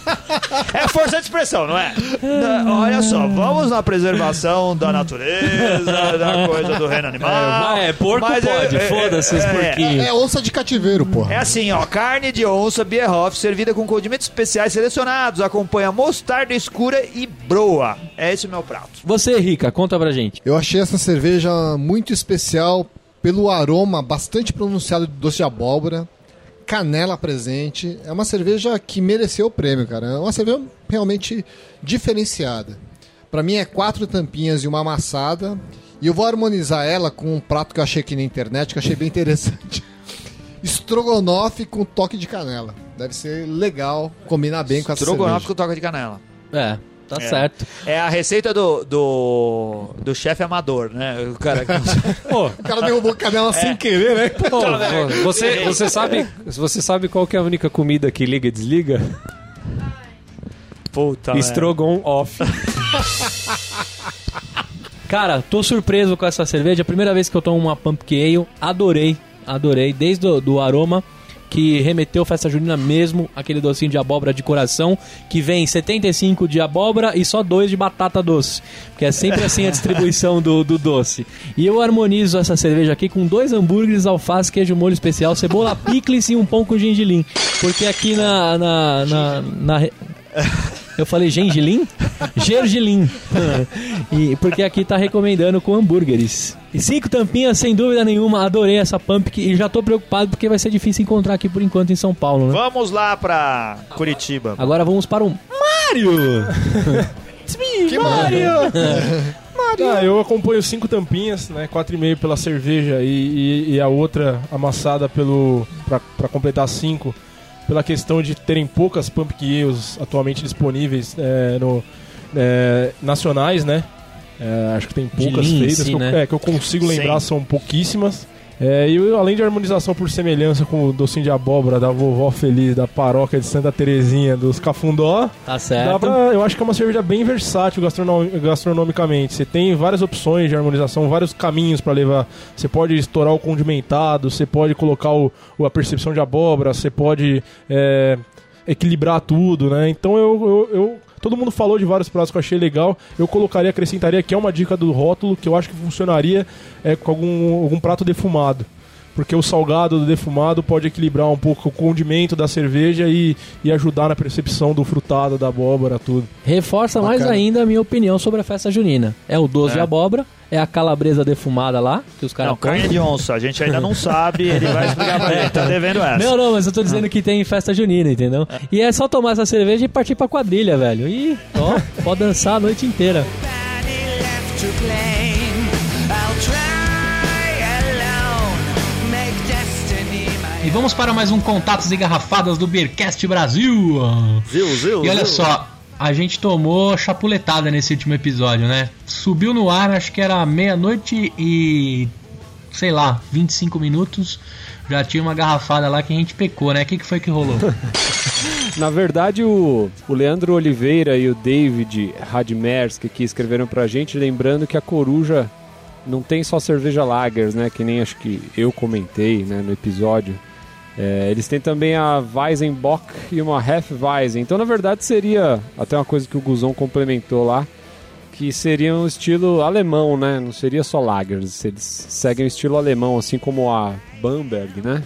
É força de expressão, não é? Na- olha só, vamos na preservação da natureza, da coisa do reino animal. É, porco Mas é- pode, é- foda-se os é- porquinhos. É onça de cativeiro, porra. É assim, ó, carne de onça Bierhoff servida com condimentos especiais selecionados, acompanha mostarda escura e broa. É esse o meu prato. Você, Rica, conta pra gente. Eu achei essa cerveja muito especial pelo aroma bastante pronunciado de doce de abóbora, canela presente. É uma cerveja que mereceu o prêmio, cara. É uma cerveja realmente diferenciada. Pra mim é quatro tampinhas e uma amassada. E eu vou harmonizar ela com um prato que eu achei aqui na internet, que eu achei bem interessante. Estrogonofe com toque de canela. Deve ser legal, combinar bem com essa Estrogonofe cerveja. com toque de canela. É, tá É. certo. É a receita do, do, do chefe amador, né? O cara. Pô, O cara derrubou canela sem querer, né? pô, você, você, sabe, você sabe qual que é a única comida que liga e desliga? Puta, Strogon off. Cara, tô surpreso com essa cerveja. Primeira vez que eu tomo uma Pumpkin Ale. Adorei, adorei. Desde o do aroma que remeteu festa junina mesmo, aquele docinho de abóbora de coração, que vem 75 de abóbora e só dois de batata doce. Porque é sempre assim a distribuição do, do doce. E eu harmonizo essa cerveja aqui com dois hambúrgueres, alface, queijo molho especial, cebola picles e um pão com gengilim. Porque aqui na... na, na, na eu falei gengilim? Gergelim. e porque aqui tá recomendando com hambúrgueres. E cinco tampinhas, sem dúvida nenhuma. Adorei essa pump e já tô preocupado porque vai ser difícil encontrar aqui por enquanto em São Paulo, né? Vamos lá pra Curitiba. Agora vamos para o Mário! Que Mario! Ah, eu acompanho cinco tampinhas, né? 4,5 pela cerveja e, e- e a outra amassada pelo pra, pra completar cinco pela questão de terem poucas pumpkin ales atualmente disponíveis é, no é, nacionais, né? É, acho que tem poucas feitas si, que, eu, né? é, que eu consigo lembrar Sim. são pouquíssimas. É, e além de harmonização por semelhança com o docinho de abóbora da vovó feliz da paróquia de Santa Terezinha dos Cafundó, Tá certo. pra, eu acho que é uma cerveja bem versátil gastronom- gastronomicamente. Você tem várias opções de harmonização, vários caminhos pra levar. Você pode estourar o condimentado, você pode colocar o, o- a percepção de abóbora, você pode é, equilibrar tudo, né? Então eu, eu- eu- Todo mundo falou de vários pratos que eu achei legal. Eu colocaria, acrescentaria que é uma dica do rótulo que eu acho que funcionaria é, com algum, algum prato defumado. Porque o salgado do defumado pode equilibrar um pouco o condimento da cerveja e, e ajudar na percepção do frutado, da abóbora, tudo. Reforça mais Bacana. ainda a minha opinião sobre a festa junina. É o doce de abóbora, é a calabresa defumada lá, que os caras Não, carne de onça. A gente ainda não sabe, ele vai explicar pra gente. Tá devendo essa. Não, não, mas eu tô dizendo que tem festa junina, entendeu? E é só tomar essa cerveja e partir pra quadrilha, velho. E, ó, pode dançar a noite inteira. E vamos para mais um Contatos e Garrafadas do Beercast Brasil. Zil, zil, E olha zil. só, a gente tomou chapuletada nesse último episódio, né? Subiu no ar, acho que era meia-noite e. sei lá, 25 minutos. Já tinha uma garrafada lá que a gente pecou, né? O que, que foi que rolou? Na verdade, o, o Leandro Oliveira e o David Radmerski que escreveram pra gente, lembrando que a Coruja não tem só cerveja lagers, né? Que nem acho que eu comentei né, no episódio. É, eles têm também a Weizenbock e uma Hefeweizen. Então, na verdade, seria até uma coisa que o Guzão complementou lá, que seria um estilo alemão, né? Não seria só lagers. Eles seguem o estilo alemão, assim como a Bamberg, né?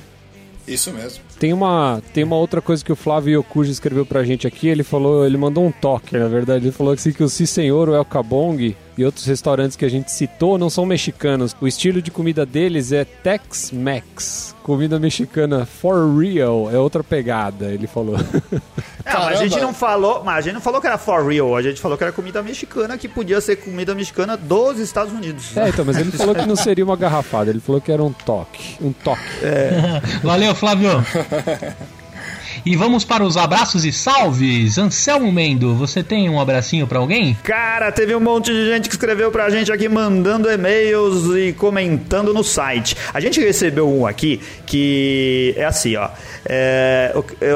Isso mesmo. Tem uma, tem uma outra coisa que o Flávio Yokuji escreveu pra gente aqui. Ele falou, ele mandou um toque, na verdade. Ele falou assim, que o Si Senhor, o El Cabong e outros restaurantes que a gente citou não são mexicanos. O estilo de comida deles é Tex-Mex. Comida mexicana for real é outra pegada, ele falou. Não, mas a gente não falou, mas a gente não falou que era for real, a gente falou que era comida mexicana, que podia ser comida mexicana dos Estados Unidos. é, então, mas ele falou que não seria uma garrafada, ele falou que era um toque. Um toque. Valeu, Flávio! E vamos para os abraços e salves. Anselmo Mendo, você tem um abracinho pra alguém? Cara, teve um monte de gente que escreveu pra gente aqui mandando e-mails e comentando no site. A gente recebeu um aqui que é assim, ó. É,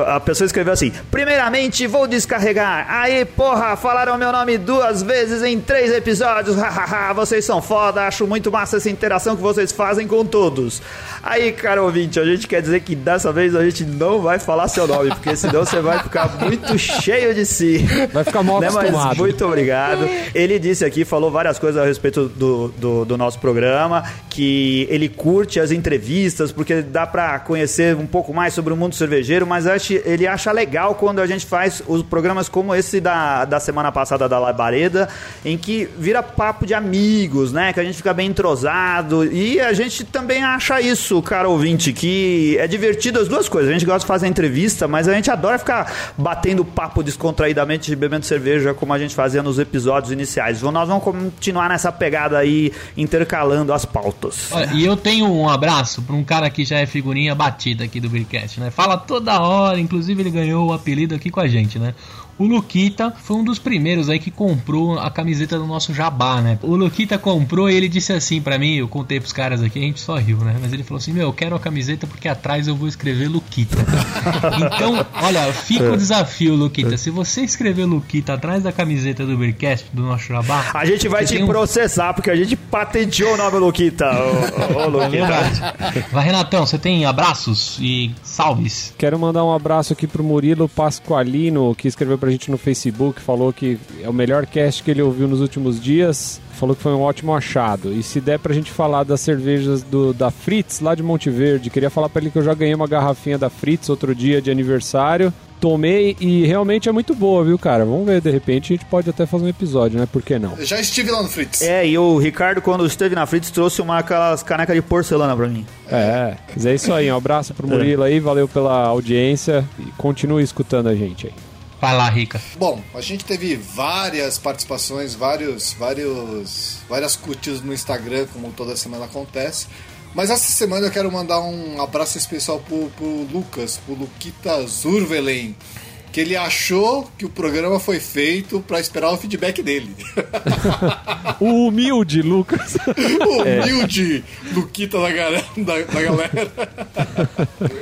a pessoa escreveu assim: Primeiramente, vou descarregar. Aí, porra, falaram meu nome duas vezes em três episódios. Hahaha, vocês são foda. Acho muito massa essa interação que vocês fazem com todos. Aí, cara ouvinte, a gente quer dizer que dessa vez a gente não vai falar seu nome, porque senão você vai ficar muito cheio de si. Vai ficar mal Né, mas acostumado. muito obrigado. Ele disse aqui, falou várias coisas a respeito do, do, do nosso programa, que ele curte as entrevistas, porque dá pra conhecer um pouco mais sobre o mundo cervejeiro, mas acho, ele acha legal quando a gente faz os programas como esse da, da semana passada da Labareda, em que vira papo de amigos, né? Que a gente fica bem entrosado. E a gente também acha isso, cara ouvinte, que é divertido as duas coisas. A gente gosta de fazer entrevista, mas a gente adora ficar batendo papo descontraídamente, bebendo cerveja, como a gente fazia nos episódios iniciais. Nós vamos continuar nessa pegada aí, intercalando as pautas. Olha, e eu tenho um abraço pra um cara que já é figurinha batida aqui do Beercast, né? Fala toda hora, inclusive ele ganhou o apelido aqui com a gente, né? O Luquita foi um dos primeiros aí que comprou a camiseta do nosso jabá, né? O Luquita comprou e ele disse assim pra mim, eu contei pros caras aqui, a gente só riu, né? Mas ele falou assim: Meu, eu quero a camiseta porque atrás eu vou escrever Luquita. então, olha, fica o desafio, Luquita. Se você escrever Luquita atrás da camiseta do Beercast, do nosso jabá. A gente vai te tem um- processar, porque a gente patenteou o nome Luquita. Ô, ô, ô, Luquita. Vai, Renatão, você tem abraços e salves? Quero mandar um abraço aqui pro Murilo Pasqualino, que escreveu pra gente no Facebook, falou que é o melhor cast que ele ouviu nos últimos dias. Falou que foi um ótimo achado. E se der pra gente falar das cervejas do, da Fritz, lá de Monte Verde, queria falar pra ele que eu já ganhei uma garrafinha da Fritz outro dia de aniversário. Tomei e realmente é muito boa, viu, cara? Vamos ver, de repente a gente pode até fazer um episódio, né? Por que não? Eu já estive lá no Fritz. É, e o Ricardo, quando esteve na Fritz, trouxe uma aquelas canecas de porcelana pra mim. É, mas é isso aí. Um abraço pro Murilo aí, valeu pela audiência e continue escutando a gente aí. Vai lá, Rica. Bom, a gente teve várias participações, vários, vários, várias curtidas no Instagram, como toda semana acontece. Mas essa semana eu quero mandar um abraço especial pro, pro Lucas, pro Luquita Zurvelen, que ele achou que o programa foi feito pra esperar o feedback dele. O humilde Lucas. o humilde Luquita da, galera- da- da galera.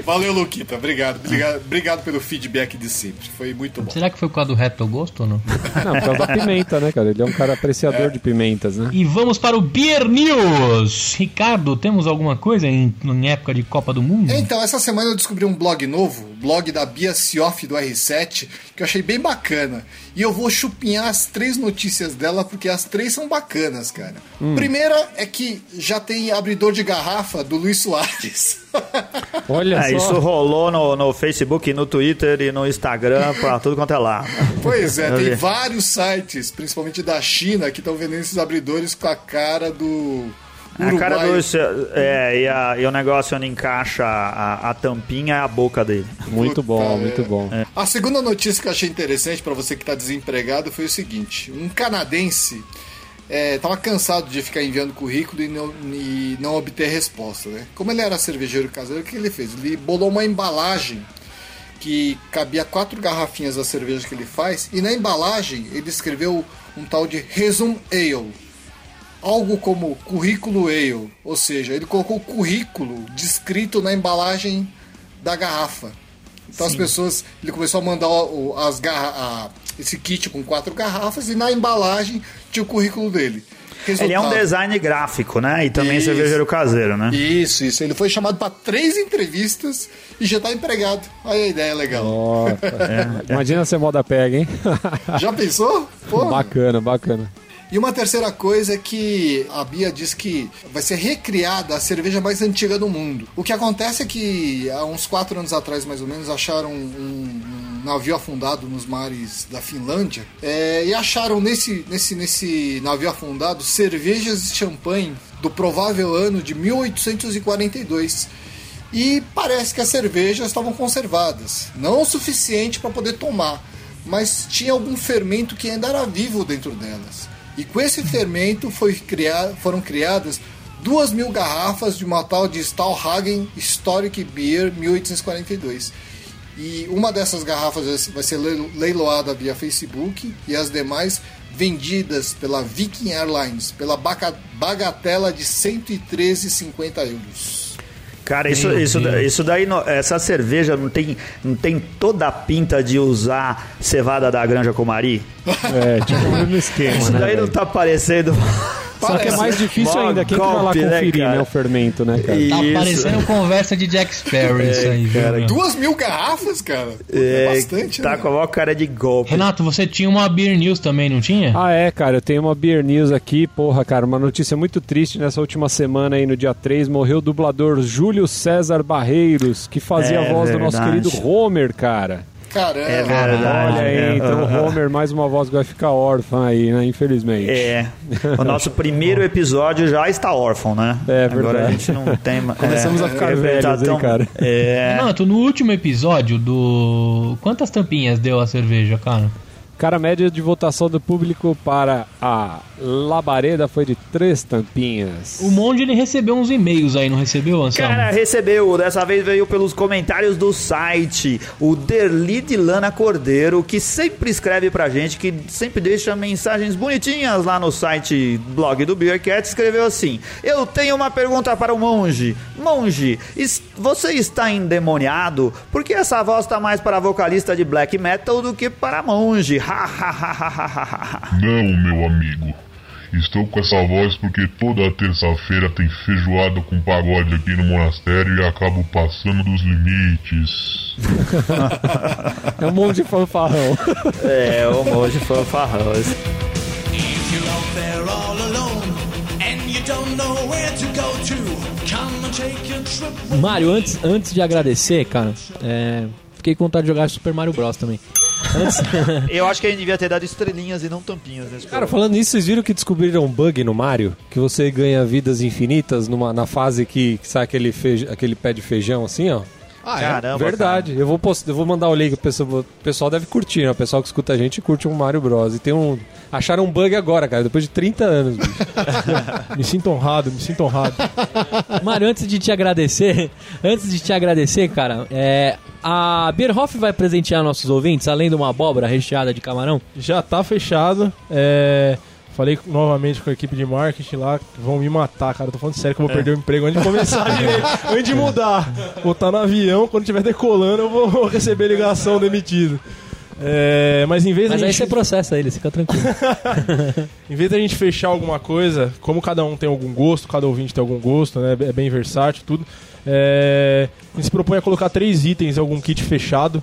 Valeu, Luquita. Obrigado. Obrigado, obrigado pelo feedback de sempre. Foi muito bom. Será que foi por causa do reto gosto ou não? Não, por causa da pimenta, né, cara? Ele é um cara apreciador de pimentas, né? E vamos para o Beer News. Ricardo, temos alguma coisa em, em época de Copa do Mundo? Então, essa semana eu descobri um blog novo, blog da Bia Sioff do R7, que eu achei bem bacana. E eu vou chupinhar as três notícias dela, porque as três são bacanas, cara. Primeira é que já tem abridor de garrafa do Luiz Soares. Olha É, só. isso rolou no, no Facebook, no Twitter e no Instagram, pra tudo quanto é lá. pois é, tem vários sites, principalmente da China, que estão vendendo esses abridores com a cara do. A cara do. É, e, a- e o negócio onde encaixa a, a tampinha é a boca dele. Muito bom, Puta, muito é. bom. A segunda notícia que eu achei interessante pra você que tá desempregado foi o seguinte: um canadense estava cansado de ficar enviando currículo e não, e não obter resposta, né? Como ele era cervejeiro caseiro, o que ele fez? Ele bolou uma embalagem que cabia quatro garrafinhas da cerveja que ele faz e na embalagem ele escreveu um tal de Resume Ale. Algo como currículo ale, ou seja, ele colocou o currículo descrito na embalagem da garrafa. Então as pessoas, ele começou a mandar as garra, a- esse kit com quatro garrafas e na embalagem tinha o currículo dele. Ele é um Resultado. design gráfico, né? E também Isso. cervejeiro caseiro, né? Isso, isso. Ele foi chamado para três entrevistas e já tá empregado. Olha a ideia legal. Nossa, Imagina se a moda pega, hein? Já pensou? Pô. bacana, bacana. E uma terceira coisa é que a Bia diz que vai ser recriada a cerveja mais antiga do mundo. O que acontece é que há uns quatro anos atrás, mais ou menos, acharam um, um navio afundado nos mares da Finlândia é, e acharam nesse, nesse, nesse navio afundado cervejas de champanhe do provável ano de 1842. E parece que as cervejas estavam conservadas, não o suficiente para poder tomar, mas tinha algum fermento que ainda era vivo dentro delas. E com esse fermento foram criadas duas mil garrafas de uma tal de Stahlhagen Historic Beer 1842. E uma dessas garrafas vai ser leilo- leiloada via Facebook e as demais vendidas pela Viking Airlines pela bagatela de 113,50 euros. Cara, isso, Meu isso, Deus. isso daí, essa cerveja não tem, não tem toda a pinta de usar cevada da Granja Comari? É, tipo o mesmo esquema, Isso né? daí não tá parecendo. Só que é mais difícil Mó ainda. Quem que vai lá né, conferir, cara? né, o fermento, né, cara? Tá Isso. parecendo conversa de Jack Sparrow isso aí, viu? cara, meu? Duas mil garrafas, cara? É, É, bastante, tá né? com a maior cara de golpe. Renato, você tinha uma Beer News também, não tinha? Ah, é, cara, eu tenho uma Beer News aqui. Porra, cara, uma notícia muito triste. Nessa última semana aí, no dia 3, morreu o dublador Júlio César Barreiros, que fazia É a voz do nosso verdade. querido Homer, cara. Caramba. É verdade. Olha aí, é. então o Homer, mais uma voz que vai ficar órfã aí, né, infelizmente. É. O nosso primeiro episódio já está órfão, né? É Agora a verdade. gente não tem mais. Começamos a ficar velhos, hein, cara? É. Renato, no último episódio do. Quantas tampinhas deu a cerveja, cara? Cara, a média de votação do público para a Labareda foi de três tampinhas. O Monge ele recebeu uns e-mails aí, não recebeu, Anselmo? Cara, recebeu, dessa vez veio pelos comentários do site, o Derli de Lana Cordeiro, que sempre escreve pra gente, que sempre deixa mensagens bonitinhas lá no site blog do Beercat, escreveu assim: Eu tenho uma pergunta para o monge. Monge, você está endemoniado? Porque essa voz tá mais para vocalista de black metal do que para monge. Não, meu amigo. Estou com essa voz porque toda terça-feira tem feijoada com pagode aqui no monastério e acabo passando dos limites. É um monte de fanfarrão. É, o monge fanfarrão. If you're out there all alone and you don't know where to go to, come and take a trip. Mário, antes, antes de agradecer, cara, é, fiquei com vontade de jogar Super Mario Bros. também. Eu acho que a gente devia ter dado estrelinhas e não tampinhas nesse Cara, falando nisso, vocês viram que descobriram um bug no Mario? Que você ganha vidas infinitas numa, na fase que, que sai aquele, feij- aquele pé de feijão assim, ó? Ah, é? Caramba, Verdade. Eu vou, post... eu vou mandar o link, o pessoal, o pessoal deve curtir, né? O pessoal que escuta a gente curte um Mario Bros. E tem um. Acharam um bug agora, cara, depois de 30 anos, bicho. Me sinto honrado, me sinto honrado. Mário, antes de te agradecer, antes de te agradecer, cara, é, a Bierhoff vai presentear nossos ouvintes, além de uma abóbora recheada de camarão? Já tá fechado. É, Falei novamente com a equipe de marketing lá, vão me matar, cara. Eu tô falando sério que eu vou perder o emprego antes de começar, direito, antes de mudar. Vou estar no avião, quando estiver decolando, eu vou receber ligação demitido. É, mas em vez Mas aí gente, você processa ele, fica tranquilo. em vez da gente fechar alguma coisa, como cada um tem algum gosto, cada ouvinte tem algum gosto, né? É bem versátil, tudo. é, a gente se propõe a colocar três itens em algum kit fechado.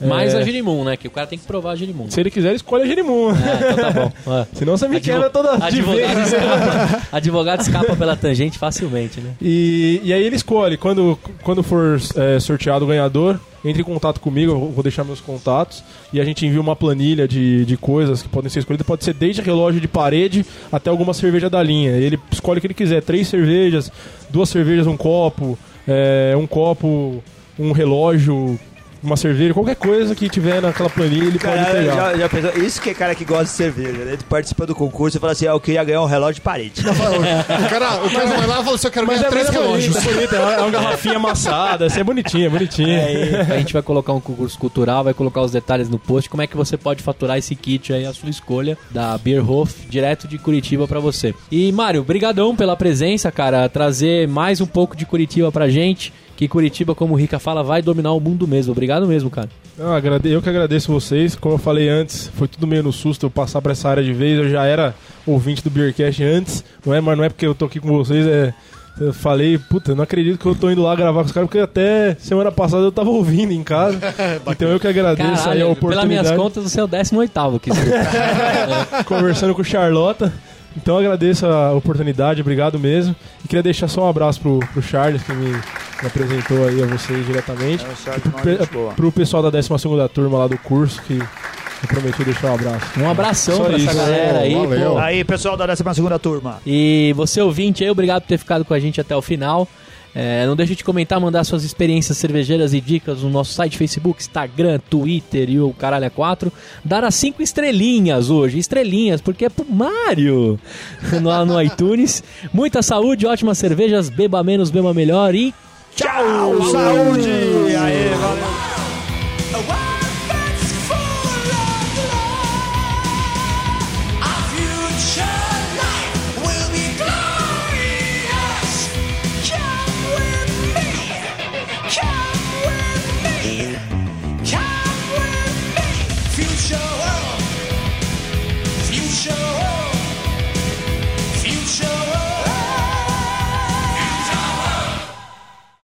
Mais É, a Girimum, né? Que o cara tem que provar a Girimum. Se ele quiser, ele escolhe a Jerimum. É, então tá bom. Ó. Senão você me Advo- quebra toda de advogado, vez. escapa, advogado escapa pela tangente facilmente, né? E, e aí ele escolhe, quando, quando for é, sorteado o ganhador, entre em contato comigo, eu vou deixar meus contatos, e a gente envia uma planilha de, de coisas que podem ser escolhidas, pode ser desde relógio de parede até alguma cerveja da linha. Ele escolhe o que ele quiser, três cervejas, duas cervejas, um copo, é, um copo, um relógio, uma cerveja, qualquer coisa que tiver naquela planilha ele pode Cara, pegar. já, já pensou? Isso que é cara que gosta de cerveja, né? Ele participa do concurso e fala assim: ah, eu queria ganhar um relógio de parede. O cara, o cara vai lá e fala assim, eu quero ganhar é, três é bonito, relógios. é bonito, é uma, é uma garrafinha amassada, assim, é bonitinha, é bonitinha. A gente vai colocar um concurso cultural, vai colocar os detalhes no post, como é que você pode faturar esse kit aí, a sua escolha, da Beerhof, direto de Curitiba pra você. E, Mário, brigadão pela presença, cara, trazer mais um pouco de Curitiba pra gente, que Curitiba, como o Rica fala, vai dominar o mundo mesmo. Obrigado mesmo, cara. Agrade- eu que agradeço vocês. Como eu falei antes, foi tudo meio no susto eu passar pra essa área de vez. Eu já era ouvinte do Beercast antes, não é? Mas não é porque eu tô aqui com vocês, é. Eu falei, puta, eu não acredito que eu tô indo lá gravar com os caras, porque até semana passada eu tava ouvindo em casa. então eu que agradeço aí a Caralho, pelas oportunidade. minhas contas, você é o 18º aqui. conversando com o Charlota. Então eu agradeço a oportunidade, obrigado mesmo. E queria deixar só um abraço pro, pro Charles, que me, me apresentou aí a vocês diretamente. Pe- pro pessoal da 12 turma lá do curso, que eu prometi deixar um abraço. Um abração Só pra essa isso. galera aí. Valeu. pô. Aí, pessoal da 12 turma. E você ouvinte aí, obrigado por ter ficado com a gente até o final. É, não deixe de comentar, mandar suas experiências cervejeiras e dicas no nosso site, Facebook, Instagram, Twitter e o caralho é 4. Dar as 5 estrelinhas hoje, estrelinhas, porque é pro Mário lá no iTunes. Muita saúde, ótimas cervejas, beba menos, beba melhor e Tchau, saúde! Aê, valeu!